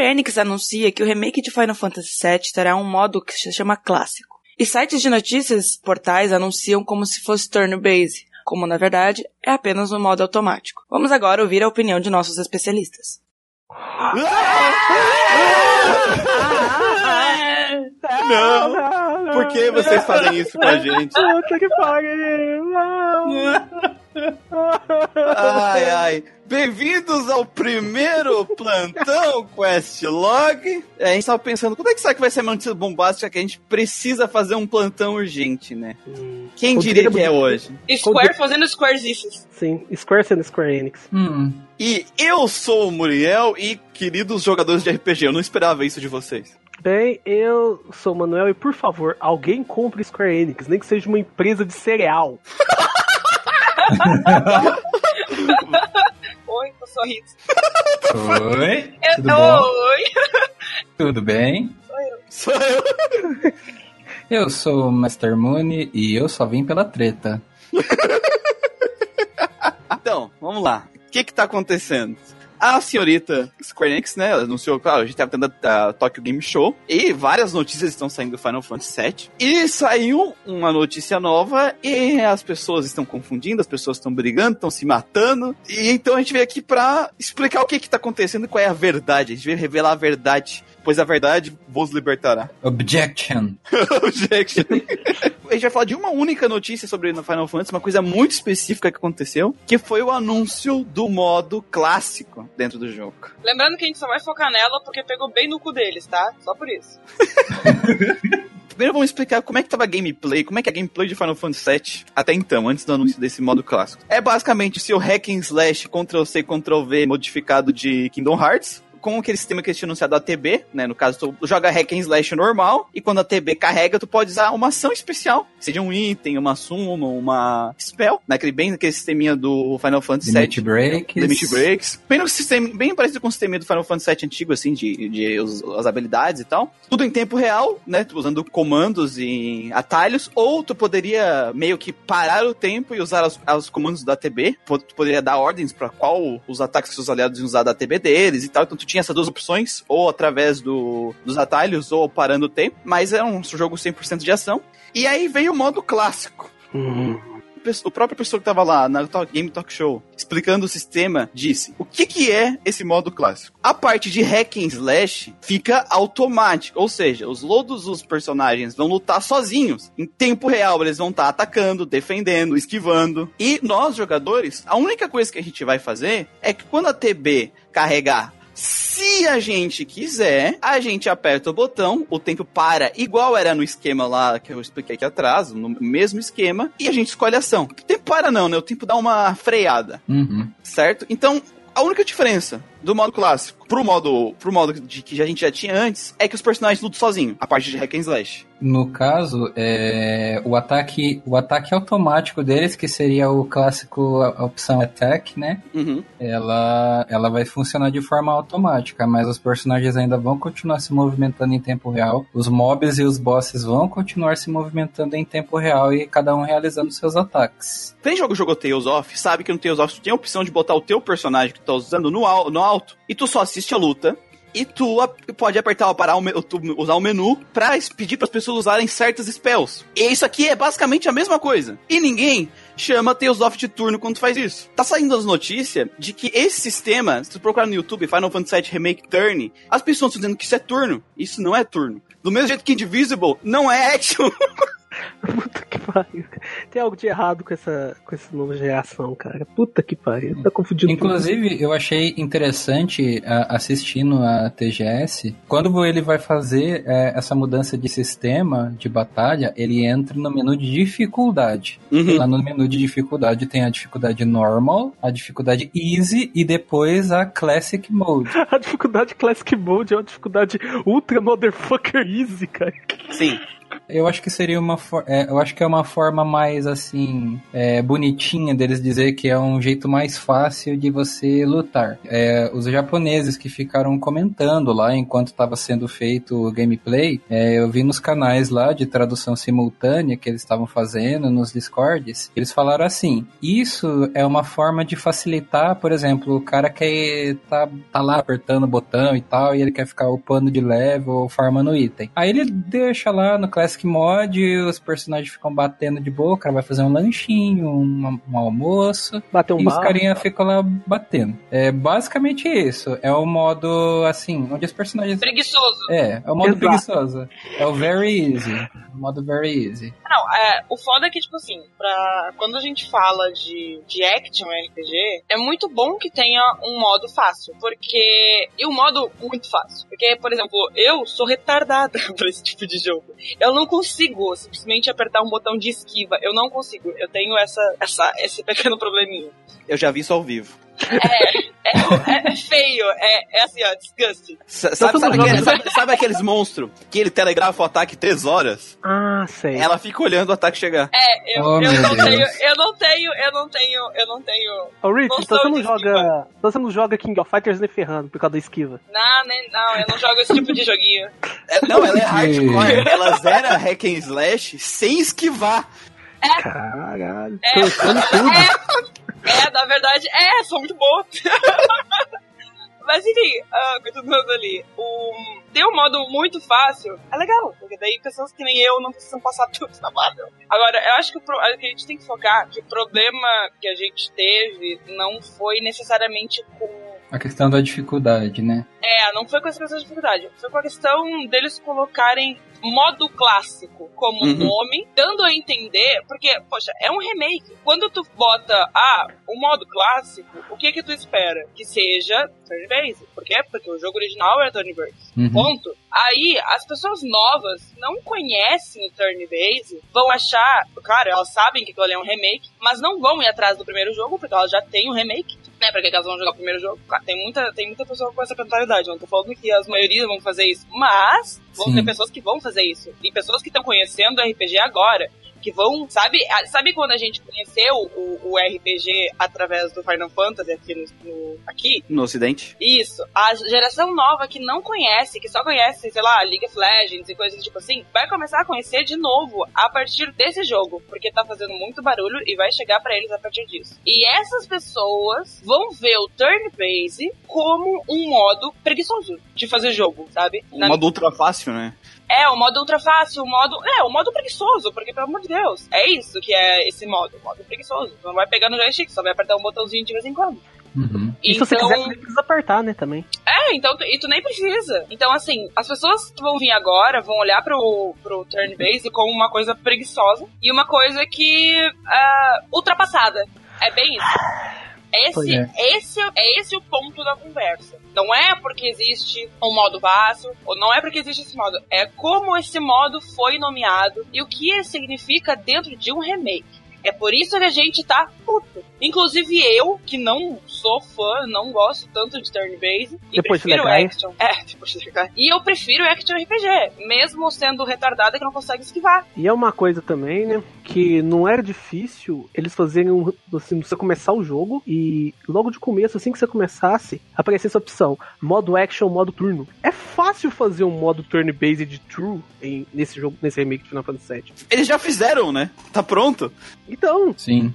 Square Enix anuncia que o remake de Final Fantasy VII terá um modo que se chama clássico. E sites de notícias, portais, anunciam como se fosse turn-based, como na verdade é apenas um modo automático. Vamos agora ouvir a opinião de nossos especialistas. Não! Por que vocês fazem isso com a gente? Puta que pariu! Ai, ai. Bem-vindos ao primeiro plantão Questlog. É, a gente tava pensando, quando é que será que vai ser a notícia bombástica que a gente precisa fazer um plantão urgente, né? Quem diria que é hoje? Square fazendo Squarezices. Sim, Square sendo Square Enix. Hum. E eu sou o Muriel e queridos jogadores de RPG, eu não esperava isso de vocês. Bem, eu sou o Manuel e por favor, alguém compre Square Enix, nem que seja uma empresa de cereal. Eu sou Rita. Oi? Eu- Tudo bom? Oi. Tudo bem? Sou eu. Eu sou o Master Moon e eu só vim pela treta. Então, vamos lá. O que que tá acontecendo? A senhorita Square Enix, né, ela anunciou, claro, a gente tava tendo a, a Tokyo Game Show e várias notícias estão saindo do Final Fantasy VII. E saiu uma notícia nova e as pessoas estão confundindo, as pessoas estão brigando, estão se matando. E então a gente veio aqui pra explicar o que que tá acontecendo e qual é a verdade. A gente veio revelar a verdade, pois a verdade vos libertará. Objection. Objection. A gente vai falar de uma única notícia sobre no Final Fantasy, uma coisa muito específica que aconteceu, que foi o anúncio do modo clássico dentro do jogo. Lembrando que a gente só vai focar nela porque pegou bem no cu deles, tá? Só por isso. Primeiro vamos explicar como é que tava a gameplay, como é que é a gameplay de Final Fantasy VII até então, antes do anúncio desse modo clássico. É basicamente o seu hack and slash Ctrl-C, Ctrl-V modificado de Kingdom Hearts, com aquele sistema que eles tinham anunciado a TB, né? No caso, tu joga hack and slash normal, e quando a TB carrega, tu pode usar uma ação especial, seja um item, uma summon, uma spell, naquele bem naquele sisteminha do Final Fantasy VII. Limit Breaks. Limit Breaks. Bem, no sistema, bem parecido com o sistema do Final Fantasy VII antigo, assim, de, de os- as habilidades e tal. Tudo em tempo real, né? Usando comandos e atalhos. Ou tu poderia meio que parar o tempo e usar os, os comandos da TB. Tu poderia dar ordens para qual os ataques que os aliados iam usar da TB deles e tal. Então tu tinha essas duas opções, ou através do, dos atalhos, ou parando o tempo. Mas é um jogo 100% de ação. E aí veio o modo clássico o próprio pessoa que tava lá na Game Talk Show explicando o sistema disse: o que que é esse modo clássico? A parte de hack and slash fica automático, ou seja, os todos os personagens vão lutar sozinhos. Em tempo real, eles vão estar atacando, defendendo, esquivando. E nós jogadores, a única coisa que a gente vai fazer é que quando a TB carregar se a gente quiser, a gente aperta o botão, o tempo para, igual era no esquema lá que eu expliquei aqui atrás, no mesmo esquema, e a gente escolhe a ação. O tempo para não, né? O tempo dá uma freada, Uhum. certo? Então, a única diferença do modo clássico pro modo, pro modo de que a gente já tinha antes é que os personagens lutam sozinho, a parte de hack and slash. No caso, é, o ataque o ataque automático deles, que seria o clássico a- a opção attack, né? Uhum. Ela, ela vai funcionar de forma automática, mas os personagens ainda vão continuar se movimentando em tempo real. Os mobs e os bosses vão continuar se movimentando em tempo real e cada um realizando seus ataques. Quem joga o jogo Tales of, sabe que no Tales of tu tem a opção de botar o teu personagem que tu tá usando no, no alto e tu só assiste a luta. E tu pode apertar parar o, usar o menu es- pedir para as pessoas usarem certas spells. E isso aqui é basicamente a mesma coisa. E ninguém chama Tales of de turno quando tu faz isso. Tá saindo as notícias de que esse sistema, se tu procurar no YouTube Final Fantasy VII Remake Turn, as pessoas estão dizendo que isso é turno. Isso não é turno. Do mesmo jeito que Indivisible não é action. Puta que pariu. Tem algo de errado com essa, com essa nova geração, cara. Puta que pariu. Tá confundindo tudo. Inclusive, eu achei interessante assistindo a TGS, quando ele vai fazer é, essa mudança de sistema de batalha, ele entra no menu de dificuldade. Uhum. Lá no menu de dificuldade tem a dificuldade normal, a dificuldade easy e depois a classic mode. A dificuldade Classic Mode é uma dificuldade ultra motherfucker easy, cara. Sim. Eu acho que seria uma é, eu acho que é uma forma mais assim é, bonitinha deles dizer que é um jeito mais fácil de você lutar. É, os japoneses que ficaram comentando lá enquanto estava sendo feito o gameplay, é, eu vi nos canais lá de tradução simultânea que eles estavam fazendo nos discords, eles falaram assim: isso é uma forma de facilitar, por exemplo, o cara quer tá, tá lá apertando o botão e tal, e ele quer ficar upando de level ou farmando item. Aí ele deixa lá no Classic Mod, os personagens ficam batendo de boa, o cara vai fazer um lanchinho, um, um almoço, Bater um e os barro. carinha ficam lá batendo. É basicamente isso. É o modo, assim, onde os personagens. Preguiçoso. É, é o modo Exato. preguiçoso. É o very easy. O modo very easy. Não, é, o foda é que, tipo assim, pra, quando a gente fala de, de action RPG, é muito bom que tenha um modo fácil, porque. E um modo muito fácil. Porque, por exemplo, eu sou retardada pra esse tipo de jogo. Eu não consigo simplesmente apertar um botão de esquiva. Eu não consigo. Eu tenho essa, essa, esse pequeno probleminha. Eu já vi isso ao vivo. É, é, é feio, é, é assim, ó, disgusting. S- Sabe, sabe, aquele- sabe- sabe aqueles monstros que ele telegrafa o ataque três horas? Ah, sei. Ela fica olhando o ataque chegar. É, eu, Oh, eu não Deus. tenho, eu não tenho, eu não tenho, eu não tenho. Ô, Rich, então você não joga. Então você não joga King of Fighters nem ferrando por causa da esquiva. Não, nem, não, eu não jogo esse tipo de joguinho. É, não, ela é hardcore. Ela zera hack and slash sem esquivar. Caralho. É. Tudo. É, na verdade, é, sou muito boa. Mas enfim, ah, continuando ali. O, ter um modo muito fácil é legal, porque daí pessoas que nem eu não precisam passar tanto trabalho. Agora, eu acho que o, pro- a gente tem que focar que o problema que a gente teve não foi necessariamente com A questão da dificuldade, né? É, não foi com essa questão de dificuldade. Foi com a questão deles colocarem modo clássico como Uhum. nome, dando a entender, porque, poxa, é um remake. Quando tu bota, ah, o modo clássico, o que que tu espera? Que seja turn-based. Por quê? Porque o jogo original era turn-based. Uhum. Ponto. Aí, as pessoas novas não conhecem o turn-based vão achar, claro, elas sabem que aquilo ali é um remake, mas não vão ir atrás do primeiro jogo, porque elas já têm o remake. Né, pra que elas vão jogar o primeiro jogo? Claro, tem muita, tem muita pessoa com essa mentalidade. Não tô falando que as maioria vão fazer isso. Mas vão Sim. ter pessoas que vão fazer isso. E pessoas que estão conhecendo o RPG agora. Que vão, sabe, a- sabe quando a gente conheceu o, o RPG através do Final Fantasy aqui no, no- aqui? No ocidente. Isso. A geração nova que não conhece, que só conhece, sei lá, League of Legends e coisas tipo assim, vai começar a conhecer de novo a partir desse jogo, porque tá fazendo muito barulho e vai chegar pra eles a partir disso. E essas pessoas vão ver o turn-based como um modo preguiçoso de fazer jogo, sabe? Um Na- modo ultra fácil, né? É, o modo ultra fácil, o modo. É, o modo preguiçoso, porque pelo amor de Deus, é isso que é esse modo, o modo preguiçoso. Tu não vai pegar no joystick, só vai apertar um botãozinho de vez em quando. Uhum. E se você quiser, você nem precisa apertar, né, também. É, então, e tu nem precisa. Então, assim, as pessoas que vão vir agora vão olhar pro, pro turn-based como uma coisa preguiçosa e uma coisa que. ah, ultrapassada. É bem isso. Esse, é. esse é esse o ponto da conversa. Não é porque existe um modo fácil, ou não é porque existe esse modo. É como esse modo foi nomeado e o que ele significa dentro de um remake. É por isso que a gente tá puto. Inclusive eu, que não sou fã, não gosto tanto de turn-based, e Depois de prefiro Legai. action. É, depois de. E eu prefiro action RPG, mesmo sendo retardada que não consegue esquivar. E é uma coisa também, né? Que não era difícil eles fazerem um, assim, você começar o jogo e logo de começo, assim que você começasse, aparecer essa opção: modo action, modo turno. É fácil fazer um modo turn-based de true em, nesse jogo, nesse remake de Final Fantasy VII. Eles já fizeram, né? Tá pronto. Então, Sim.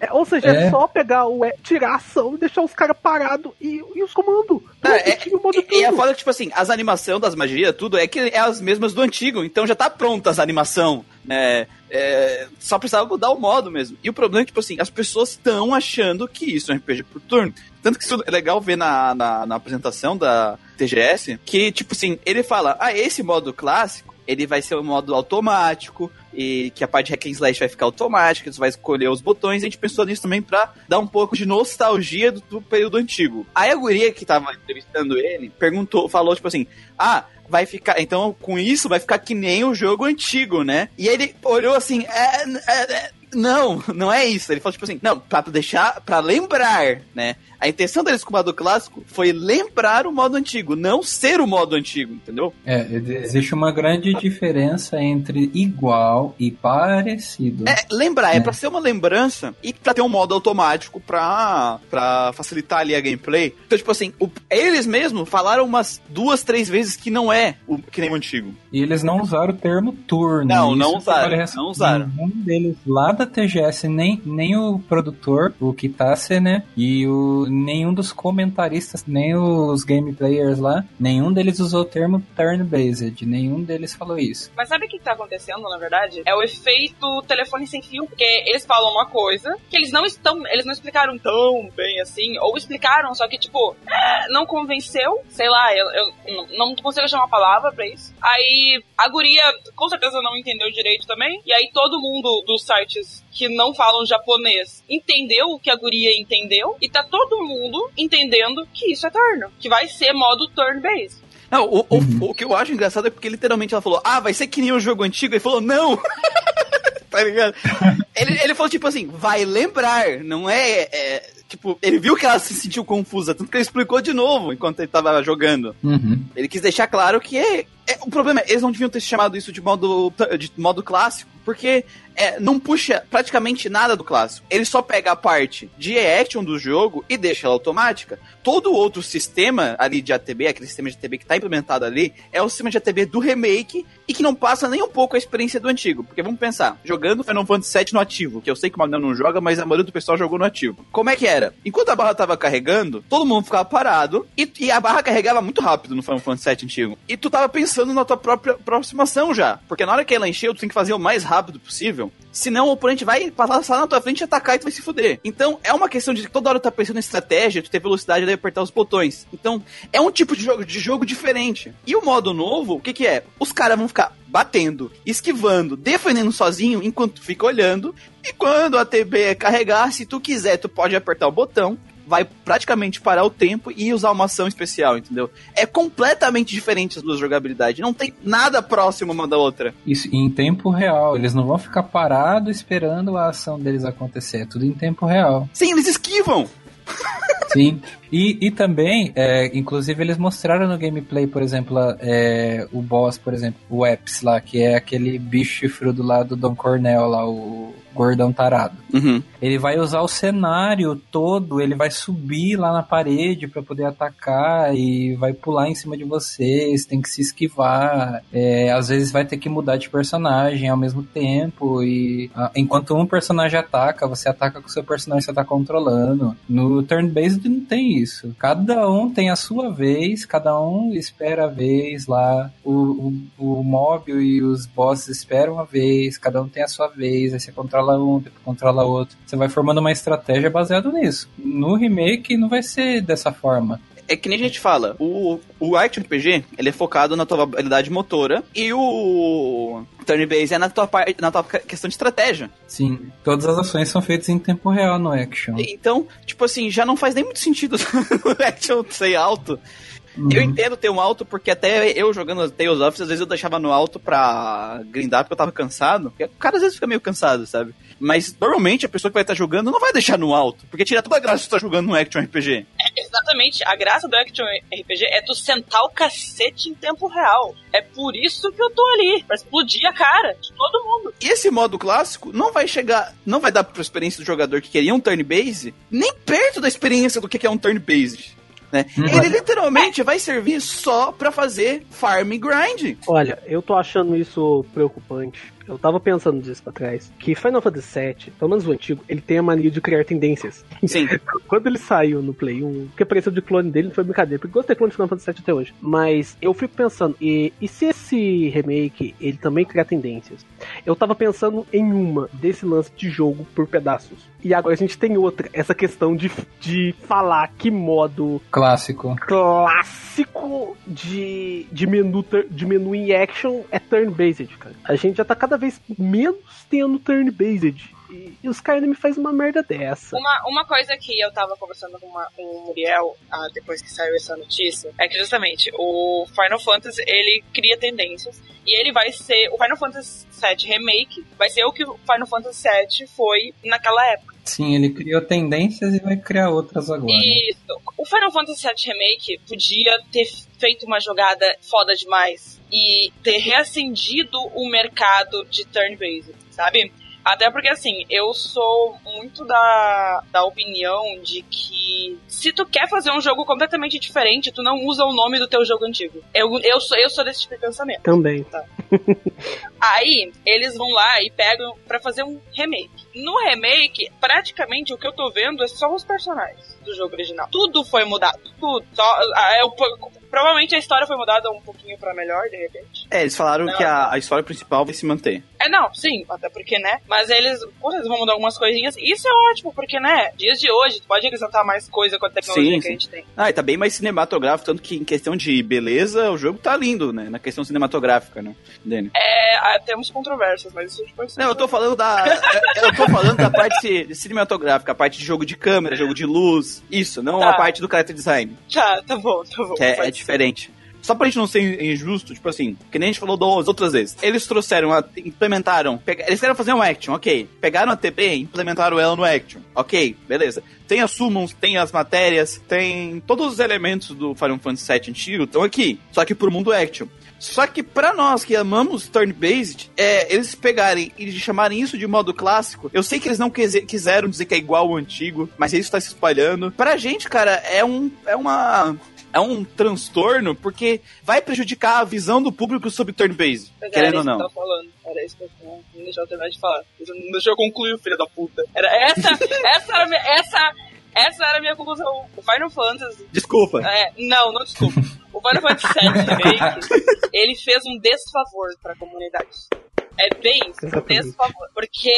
É- ou seja, é. É. só pegar o e- tirar a ação e deixar os caras parados e, e os comandos. É, é- Tinha o modo E, a turno. foda que, tipo assim, as animações das magias, tudo, é que é as mesmas do antigo, então já tá pronta as animação, né? É, só precisava mudar o modo mesmo. E o problema é que, tipo assim, as pessoas estão achando que isso é um RPG por turno. Tanto que isso é legal ver na, na, na apresentação da TGS, que, tipo assim, ele fala, ah, esse modo clássico, ele vai ser um modo automático, e que a parte de hack and slash vai ficar automática, você vai escolher os botões, a gente pensou nisso também pra dar um pouco de nostalgia do, do período antigo. Aí a guria que tava entrevistando ele, perguntou, falou, tipo assim, ah, vai ficar, então com isso vai ficar que nem o jogo antigo, né? E ele olhou assim, é, é, é, Não, não é isso. Ele falou tipo assim, não, pra deixar, pra lembrar, né? A intenção deles com o modo clássico foi lembrar o modo antigo, não ser o modo antigo, entendeu? É, existe uma grande diferença entre igual e parecido. É, lembrar, é, é pra ser uma lembrança e pra ter um modo automático pra, pra facilitar ali a gameplay. Então, tipo assim, o, eles mesmos falaram umas duas, três vezes que não é o que nem o antigo. E eles não usaram o termo turno. Não, não usaram. Não usaram. Nenhum deles lá da TGS, nem, nem o produtor, o Kitase, né? E o nenhum dos comentaristas, nem os game players lá, nenhum deles usou o termo turn-based, nenhum deles falou isso. Mas sabe o que tá acontecendo, na verdade? É o efeito telefone sem fio, porque eles falam uma coisa que eles não estão, eles não explicaram tão bem assim, ou explicaram, só que tipo, é, não convenceu, sei lá, eu, eu não consigo achar uma palavra pra isso. Aí a guria com certeza não entendeu direito também, e aí todo mundo dos sites que não falam japonês entendeu o que a guria entendeu e tá todo mundo entendendo que isso é turn, que vai ser modo turn-based. Não, o, uhum. o, o, que eu acho engraçado é porque literalmente ela falou, ah, vai ser que nem um jogo antigo, e falou, não! tá ligado? ele, ele falou tipo assim, vai lembrar, não é, é, Tipo, ele viu que ela se sentiu confusa, tanto que ele explicou de novo enquanto ele tava jogando. Uhum. Ele quis deixar claro que é, o problema é, eles não deviam ter chamado isso de modo, de modo clássico, porque é, não puxa praticamente nada do clássico. Ele só pega a parte de action do jogo e deixa ela automática. Todo outro sistema ali de ATB, aquele sistema de ATB que está implementado ali, é o sistema de ATB do remake e que não passa nem um pouco a experiência do antigo. Porque vamos pensar, jogando Final Fantasy VII no ativo, que eu sei que o Manuel não joga, mas a maioria do pessoal jogou no ativo. Como é que era? Enquanto a barra tava carregando, todo mundo ficava parado e, e a barra carregava muito rápido no Final Fantasy VII antigo. E tu tava pensando na tua própria aproximação já. Porque na hora que ela encheu, tu tem que fazer o mais rápido possível. Senão o oponente vai passar na tua frente, atacar e tu vai se fuder. Então é uma questão de que toda hora tu tá pensando em estratégia, tu ter velocidade de apertar os botões. Então é um tipo de jogo, de jogo diferente. E o modo novo, o que que é? Os caras vão ficar batendo, esquivando, defendendo sozinho enquanto tu fica olhando. E quando a TB carregar, se tu quiser, tu pode apertar o botão vai praticamente parar o tempo e usar uma ação especial, entendeu? É completamente diferente as duas jogabilidades. Não tem nada próximo uma da outra. Isso em tempo real. Eles não vão ficar parados esperando a ação deles acontecer. É tudo em tempo real. Sim, eles esquivam. Sim. E, e também, é, inclusive, eles mostraram no gameplay, por exemplo, é, o boss, por exemplo, o Eps lá, que é aquele bicho chifrudo lá do Don Cornell, lá, o gordão tarado. Uhum. Ele vai usar o cenário todo, ele vai subir lá na parede para poder atacar e vai pular em cima de vocês, tem que se esquivar. É, às vezes vai ter que mudar de personagem ao mesmo tempo e a, enquanto um personagem ataca, você ataca com o seu personagem que você tá controlando. No turn-based não tem isso. Cada um tem a sua vez, cada um espera a vez lá. O, o, o mob e os bosses esperam a vez, cada um tem a sua vez, aí você controla um, depois controla outro. Você vai formando uma estratégia baseada nisso. No remake não vai ser dessa forma é que nem a gente fala, o, o Action RPG, ele é focado na tua habilidade motora e o turn base é na tua, parte, na tua questão de estratégia. Sim, todas as ações são feitas em tempo real no Action. Então, tipo assim, já não faz nem muito sentido o Action ser alto. Uhum. Eu entendo ter um alto, porque até eu jogando Tales of, às vezes eu deixava no alto pra grindar, porque eu tava cansado. Porque o cara às vezes fica meio cansado, sabe? Mas normalmente a pessoa que vai estar jogando não vai deixar no alto, porque tira toda a graça de estar jogando no Action RPG. Exatamente. A graça do Action RPG é tu sentar o cacete em tempo real. É por isso que eu tô ali, pra explodir a cara de todo mundo. E esse modo clássico não vai chegar, não vai dar pra experiência do jogador que queria um turn base, nem perto da experiência do que é um turn base né? Uhum. Ele literalmente vai servir só para fazer farm grind. Olha, eu tô achando isso preocupante eu tava pensando disso pra trás, que Final Fantasy VII, pelo menos o antigo, ele tem a mania de criar tendências. Sim. Quando ele saiu no Play 1, que apareceu de clone dele não foi brincadeira, porque gostei de clone de Final Fantasy VII até hoje. Mas eu fico pensando, e, e se esse remake, ele também cria tendências? Eu tava pensando em uma, desse lance de jogo por pedaços. E agora a gente tem outra, essa questão de, de falar que modo clássico clássico de, de menu de menu em action é turn based, cara. A gente já tá cada vez menos tendo turn-based. E, e os caras me fazem uma merda dessa. Uma, uma coisa que eu tava conversando com, uma, com o Muriel ah, depois que saiu essa notícia é que justamente o Final Fantasy ele cria tendências e ele vai ser o Final Fantasy VII Remake vai ser o que o Final Fantasy VII foi naquela época. Sim, ele criou tendências e vai criar outras agora. Isso. O Final Fantasy VII Remake podia ter feito uma jogada foda demais e ter reacendido o mercado de turn-based, sabe? Até porque, assim, eu sou muito da, da opinião de que se tu quer fazer um jogo completamente diferente, tu não usa o nome do teu jogo antigo. Eu, eu, sou, eu sou desse tipo de pensamento. Também. Tá. Aí, eles vão lá e pegam pra fazer um remake. No remake, praticamente o que eu tô vendo é só os personagens do jogo original. Tudo foi mudado. Tudo. Só, ah, é, o- provavelmente a história foi mudada um pouquinho pra melhor, de repente. É, eles falaram Não. que a, a história principal vai se manter. É, não, sim, até porque, né? Mas eles, com certeza, vão mudar algumas coisinhas. Isso é ótimo, porque, né? Dias de hoje, pode acrescentar mais coisa com a tecnologia Sim, que sim. a gente tem. Ah, e tá bem mais cinematográfico, tanto que em questão de beleza, o jogo tá lindo, né? Na questão cinematográfica, né, Dani? É, ah, temos controvérsias, mas isso depois. Não, eu tô falando da. eu tô falando da parte cinematográfica, a parte de jogo de câmera, jogo de luz, isso, não Tá. a parte do character design, Tá, tá bom, tá bom. que é, é diferente. Só pra gente não ser injusto, tipo assim, que nem a gente falou das outras vezes. Eles trouxeram, a, implementaram, eles querem fazer um action, ok. Pegaram a TP e implementaram ela no action, ok, beleza. Tem as summons, tem as matérias, tem todos os elementos do Final Fantasy VII antigo estão aqui, só que pro mundo action. Só que pra nós que amamos turn-based, é, eles pegarem e chamarem isso de modo clássico, eu sei que eles não quise- quiseram dizer que é igual ao antigo, mas isso tá se espalhando. Pra gente, cara, é um é uma é um transtorno porque vai prejudicar a visão do público sobre turn-based, querendo ou que não. tava falando. Era isso que eu não não deixou eu terminar de falar. Não deixou eu concluir, filho da puta. Era essa, essa era minha, essa, essa era a minha conclusão. O Final Fantasy. Desculpa. É, não, não desculpa. O Final Fantasy VII Remake, ele fez um desfavor pra comunidade. É bem isso, Exatamente. desfavor. Porque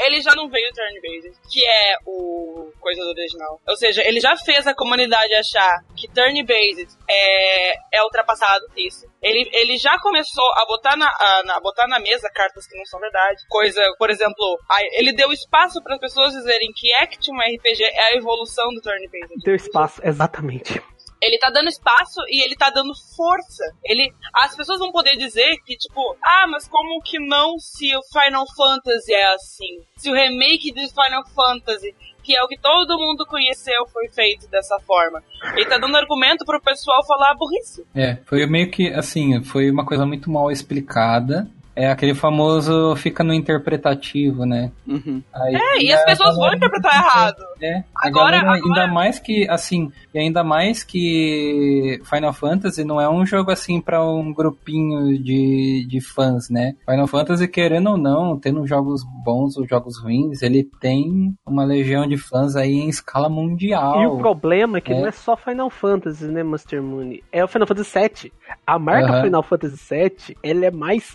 ele já não veio turn-based, que é o coisa do original. Ou seja, ele já fez a comunidade achar que turn-based é, é ultrapassado, isso. Ele, ele já começou a botar na, a, na- botar na mesa cartas que não são verdade. Coisa, por exemplo, aí ele deu espaço para as pessoas dizerem que Action RPG é a evolução do turn-based. Ter espaço, exatamente. Ele tá dando espaço e ele tá dando força. Ele, as pessoas vão poder dizer que, tipo, ah, mas como que não se o Final Fantasy é assim? Se o remake de Final Fantasy, que é o que todo mundo conheceu, foi feito dessa forma. Ele tá dando argumento pro pessoal falar burrice. É, foi meio que assim, foi uma coisa muito mal explicada. É aquele famoso fica no interpretativo, né? Uhum. Aí, É, e as pessoas vão interpretar errado. É, Agora- galera, ainda agora- mais que, assim, e ainda mais que Final Fantasy não é um jogo assim pra um grupinho de, de fãs, né? Final Fantasy, querendo ou não, tendo jogos bons ou jogos ruins, ele tem uma legião de fãs aí em escala mundial. E o problema é que É. não é só Final Fantasy, né, Master Moon? É o Final Fantasy VII. A marca Aham. Final Fantasy VII, ela é mais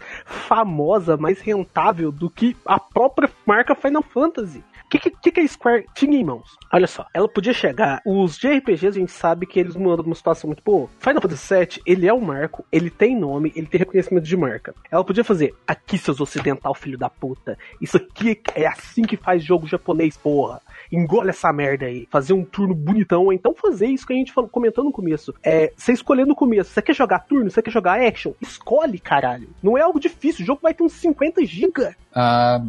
famosa, mais rentável do que a própria marca Final Fantasy. O que, que, que a Square tinha em mãos? Olha só, ela podia chegar. Os JRPGs a gente sabe que eles mandam uma situação muito boa. Final Fantasy VII, ele é um marco, ele tem nome, ele tem reconhecimento de marca. Ela podia fazer, aqui seus ocidental filho da puta, isso aqui é assim que faz jogo japonês, porra. Engole essa merda aí. Fazer um turno bonitão, ou então fazer isso que a gente falou, comentou no começo. É, você escolher no começo, você quer jogar turno, você quer jogar action? Escolhe, caralho. Não é algo difícil, o jogo vai ter uns 50 GB. Ah,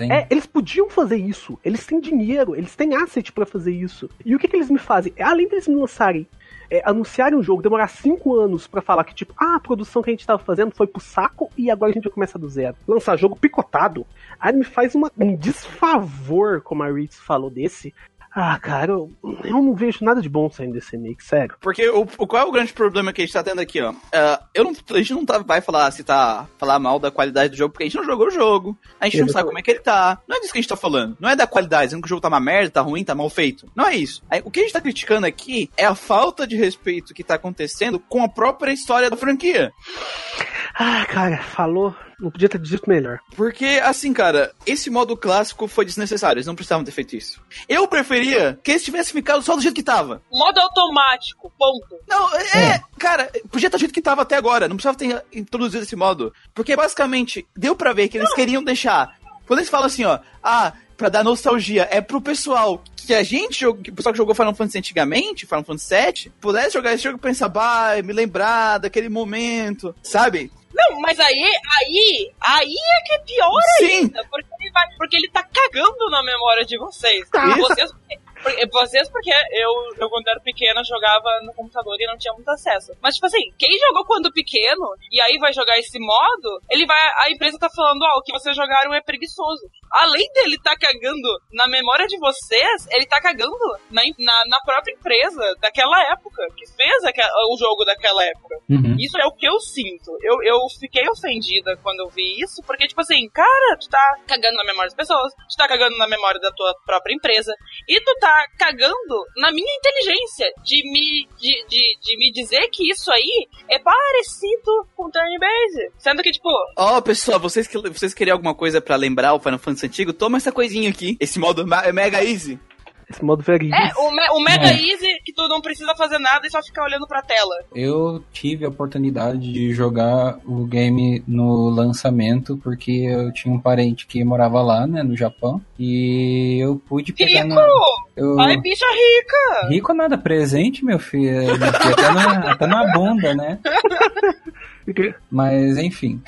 hein? É, eles podiam fazer isso. Eles têm dinheiro, eles têm asset pra fazer isso. E o que, que eles me fazem? Além deles me lançarem, é, anunciarem um jogo, demorar cinco anos pra falar que, tipo, ah, a produção que a gente tava fazendo foi pro saco e agora a gente vai começar do zero. Lançar jogo picotado. Aí me faz uma- um desfavor, como a Reeds falou desse. Ah, cara, eu, eu não vejo nada de bom saindo desse remake, sério. Porque o, qual é o grande problema que a gente tá tendo aqui, ó? Ah, eu não, a gente não tá, vai falar se tá falar mal da qualidade do jogo, porque a gente não jogou o jogo. A gente não sabe como é que ele tá. Não é disso que a gente tá falando. Não é da qualidade, dizendo que o jogo tá uma merda, tá ruim, tá mal feito. Não é isso. Aí, o que a gente tá criticando aqui é a falta de respeito que tá acontecendo com a própria história da franquia. Ah, cara, falou. Não podia ter dito melhor. Porque, assim, cara, esse modo clássico foi desnecessário. Eles não precisavam ter feito isso. Eu preferia que eles tivessem ficado só do jeito que tava. Modo automático, ponto. Não, é, cara, podia estar do jeito que tava até agora, não precisava ter introduzido esse modo. Porque basicamente, deu pra ver que eles queriam deixar. Quando eles falam assim, ó, ah, pra dar nostalgia. É pro pessoal que a gente, o pessoal que jogou Final Fantasy antigamente, Final Fantasy VII, pudesse jogar esse jogo e pensar, bah, me lembrar daquele momento, sabe? Não, mas aí, aí, aí é que é pior Sim. ainda. Porque ele, vai, porque ele tá cagando na memória de vocês. Tá. Vocês, porque- vocês, porque eu, eu, quando era pequena, jogava no computador e não tinha muito acesso. Mas, tipo assim, quem jogou quando pequeno e aí vai jogar esse modo, ele vai. A empresa tá falando, ó, o que vocês jogaram é preguiçoso. Além dele tá cagando na memória de vocês, ele tá cagando na, na, na própria empresa daquela época, que fez o jogo daquela época. Uhum. Isso é o que eu sinto. Eu, eu fiquei ofendida quando eu vi isso, porque, tipo assim, cara, tu tá cagando na memória das pessoas, tu tá cagando na memória da tua própria empresa, e tu tá cagando na minha inteligência de me, de, de, de me dizer que isso aí é parecido com turn base. Sendo que, tipo, Ó, pessoal, vocês, vocês queriam alguma coisa pra lembrar o Final Fantasy antigo? Toma essa coisinha aqui. Esse modo é mega easy. Esse modo verídico. é, o, me- o Mega É. Easy que tu não precisa fazer nada e só ficar olhando pra tela. Eu tive a oportunidade de jogar o game no lançamento, porque eu tinha um parente que morava lá, né, no Japão, e eu pude pegar Rico! na... Eu... Ai, bicha rica! Rico nada, presente, meu filho, meu filho, até, na, até na bunda, né? Mas, enfim.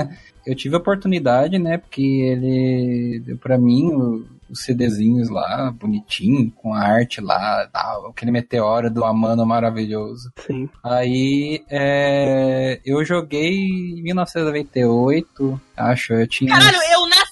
eu tive a oportunidade, né? Porque ele deu pra mim o- os CDzinhos lá, bonitinho, com a arte lá, tal, aquele meteoro do Amano maravilhoso. Sim. Aí, é, eu joguei em 1998, acho, eu tinha... Caralho, eu nasci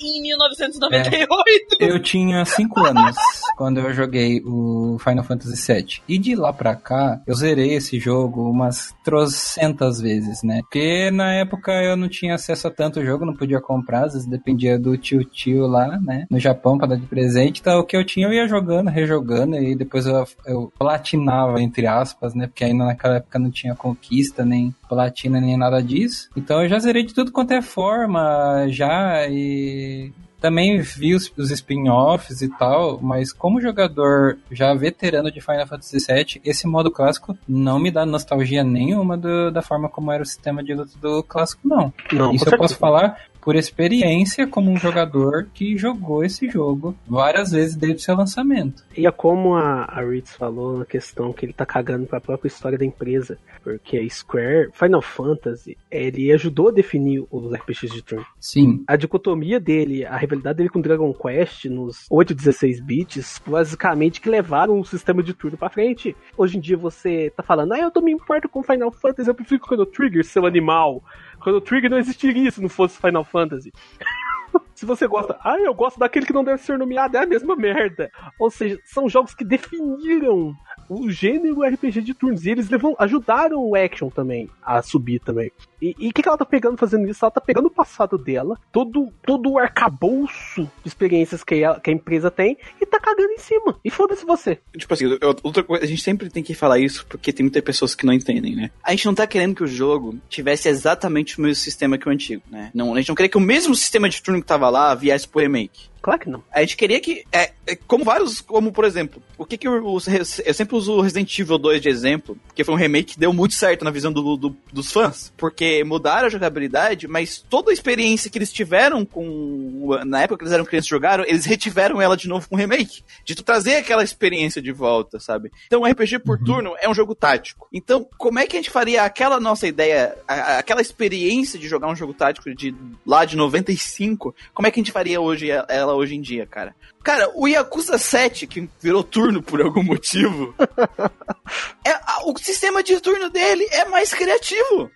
em 1998! Eu tinha 5 anos quando eu joguei o Final Fantasy VII. E de lá pra cá, eu zerei esse jogo umas trocentas vezes, né? Porque na época eu não tinha acesso a tanto jogo, não podia comprar, às vezes dependia do tio-tio lá, né? No Japão pra dar de presente. Então o que eu tinha eu ia jogando, rejogando, e depois eu, eu platinava, entre aspas, né? Porque ainda naquela época não tinha conquista, nem platina, nem nada disso. Então eu já zerei de tudo quanto é forma, já, e também vi os, os spin-offs e tal, mas como jogador já veterano de Final Fantasy VII, esse modo clássico não me dá nostalgia nenhuma do- da forma como era o sistema de luta do clássico, não. Não, Isso eu posso falar por experiência como um jogador que jogou esse jogo várias vezes desde o seu lançamento. E é como a, a Ritz falou na questão que ele tá cagando pra própria história da empresa. Porque a Square, Final Fantasy, ele ajudou a definir os RPGs de turno. Sim, A dicotomia dele, a rivalidade dele com Dragon Quest nos 8 e 16 bits, basicamente que levaram o sistema de turno pra frente. Hoje em dia você tá falando, ah, eu tô me importo com Final Fantasy, eu prefiro Chrono Trigger, seu animal. Chrono Trigger não existiria se não fosse Final Fantasy. Se você gosta, ah, eu gosto daquele que não deve ser nomeado, é a mesma merda. Ou seja, são jogos que definiram o gênero RPG de turnos. E eles levam, ajudaram o action também a subir também. E o que, que ela tá pegando fazendo isso? Ela tá pegando o passado dela, todo, todo o arcabouço de experiências que a, que a empresa tem, e tá cagando em cima. E foda-se você. Tipo assim, eu- outra coisa, a gente sempre tem que falar isso porque tem muitas pessoas que não entendem, né? A gente não tá querendo que o jogo tivesse exatamente o mesmo sistema que o antigo, né? Não, a gente não queria que o mesmo sistema de turno que tava lá viesse pro remake. Claro que não. A gente queria que. É, é, como vários. Como, por exemplo, o que que os. Eu sempre uso o Resident Evil 2 de exemplo, porque foi um remake que deu muito certo na visão do, do- dos fãs. Porque mudaram a jogabilidade, mas toda a experiência que eles tiveram com. Na época que eles eram crianças e jogaram, eles retiveram ela de novo com o remake. De tu trazer aquela experiência de volta, sabe? Então, o RPG por turno é um jogo tático. Então, como é que a gente faria aquela nossa ideia, a- a- aquela experiência de jogar um jogo tático de lá de 95, como é que a gente faria hoje ela hoje em dia, cara? Cara, o Yakuza 7, que virou turno por algum motivo, é, o sistema de turno dele é mais criativo.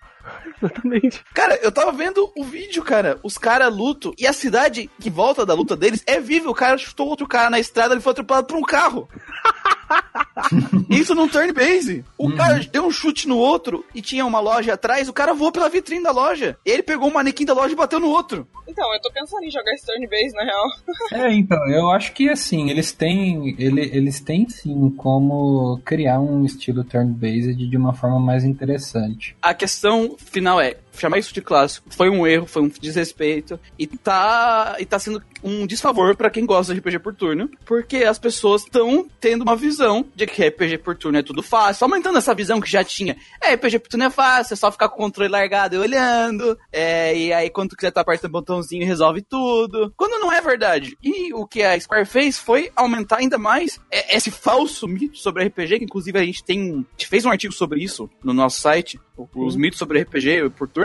Exatamente. Cara, eu tava vendo o vídeo, cara. Os caras lutam e a cidade que volta da luta deles é viva. O cara chutou outro cara na estrada, ele foi atropelado por um carro. Isso num turn base. O cara deu um chute no outro e tinha uma loja atrás, o cara voou pela vitrine da loja. E ele pegou o manequim da loja e bateu no outro. Então, eu tô pensando em jogar esse turn base, na real. É, então, eu acho que assim, eles têm, ele, eles têm sim como criar um estilo turn-based de uma forma mais interessante. A questão final é: chamar isso de clássico foi um erro, foi um desrespeito e tá, e tá sendo um desfavor para quem gosta de RPG por turno, porque as pessoas estão tendo uma visão de que RPG por turno é tudo fácil, aumentando essa visão que já tinha. É, RPG por turno é fácil, é só ficar com o controle largado e olhando, é, e aí quando quiser tá apertando o botãozinho resolve tudo. Quando não é verdade. E o que a Square fez foi aumentar ainda mais esse falso mito sobre RPG, que inclusive a gente tem, a gente fez um artigo sobre isso no nosso site, os mitos sobre RPG por turno.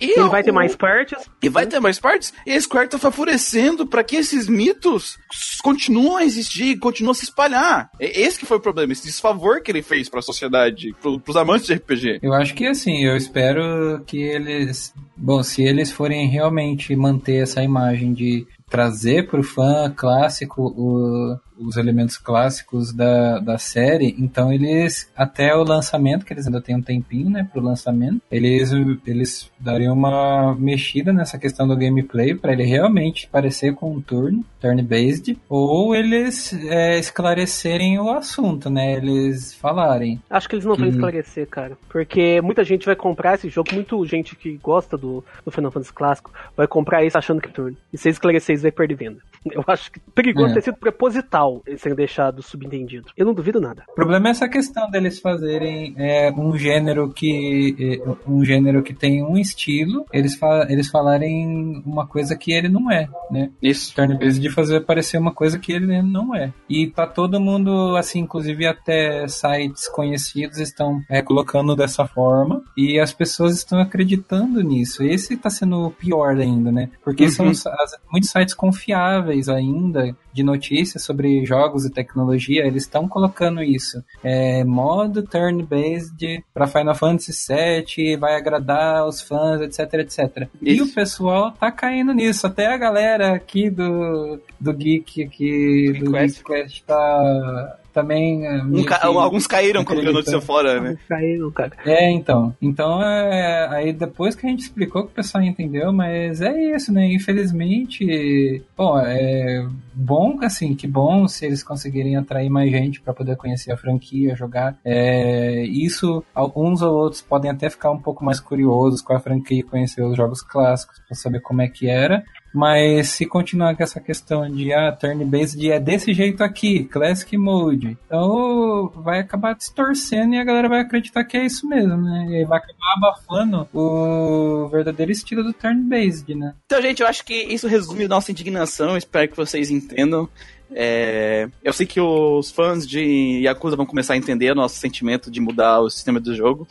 E ele vai ter mais partes. E vai ter mais partes. E a Square tá favorecendo para que esses mitos continuem a existir, continuem a se espalhar. Esse que foi o problema, esse desfavor que ele fez para a sociedade, pro, pros amantes de RPG. Eu acho que assim, eu espero que eles, bom, se eles forem realmente manter essa imagem de trazer para o fã clássico o, os elementos clássicos da, da série, então eles, até o lançamento, que eles ainda têm um tempinho, né, pro lançamento, eles, eles dariam uma mexida nessa questão do gameplay para ele realmente parecer com um turno, turn-based, ou eles é, esclarecerem o assunto, né, eles falarem. Acho que eles não vão esclarecer, cara, porque muita gente vai comprar esse jogo, muita gente que gosta do, do Final Fantasy clássico vai comprar isso achando que é turno, e se esclarecer isso vai perder venda. Eu acho que perigoso é. ter sido proposital eles terem deixado subentendido. Eu não duvido nada. O problema é essa questão deles fazerem é, um gênero que é, um gênero que tem um estilo, eles, fa eles falarem uma coisa que ele não é, né? Isso. Turn-based de fazer parecer uma coisa que ele não é. E tá todo mundo, assim, inclusive até sites conhecidos estão é, colocando dessa forma e as pessoas estão acreditando nisso. Esse tá sendo pior ainda, né? Porque uhum. são muitos sites confiáveis ainda de notícias sobre jogos e tecnologia, eles estão colocando isso. É, modo turn-based para Final Fantasy VII, vai agradar os fãs, etc, etc. Isso. E o pessoal tá caindo nisso. Até a galera aqui do, do Geek, aqui, do Geek Quest tá também. É, um ca... Alguns caíram quando a notícia fora, né? Caíram, cara. É, então. Então, é... aí depois que a gente explicou que o pessoal entendeu, mas é isso, né? Infelizmente, bom, é bom, assim, que bom se eles conseguirem atrair mais gente para poder conhecer a franquia, jogar. É... Isso, alguns ou outros podem até ficar um pouco mais curiosos com a franquia e conhecer os jogos clássicos para saber como é que era. Mas se continuar com essa questão de ah, turn-based é desse jeito aqui, Classic Mode, então vai acabar distorcendo e a galera vai acreditar que é isso mesmo, né? E vai acabar abafando o verdadeiro estilo do turn-based, né? Então, gente, eu acho que isso resume nossa indignação, espero que vocês entendam. É, eu sei que os fãs de Yakuza vão começar a entender o nosso sentimento de mudar o sistema do jogo.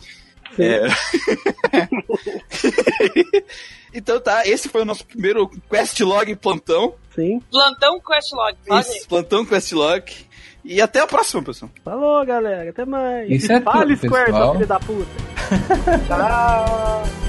É... Então tá, esse foi o nosso primeiro Questlog plantão. Sim. Plantão Questlog. Isso, plantão Questlog. E até a próxima, pessoal. Falou, galera. Até mais. Isso é Fale, tudo, Square, pessoal. filho da puta. Tchau.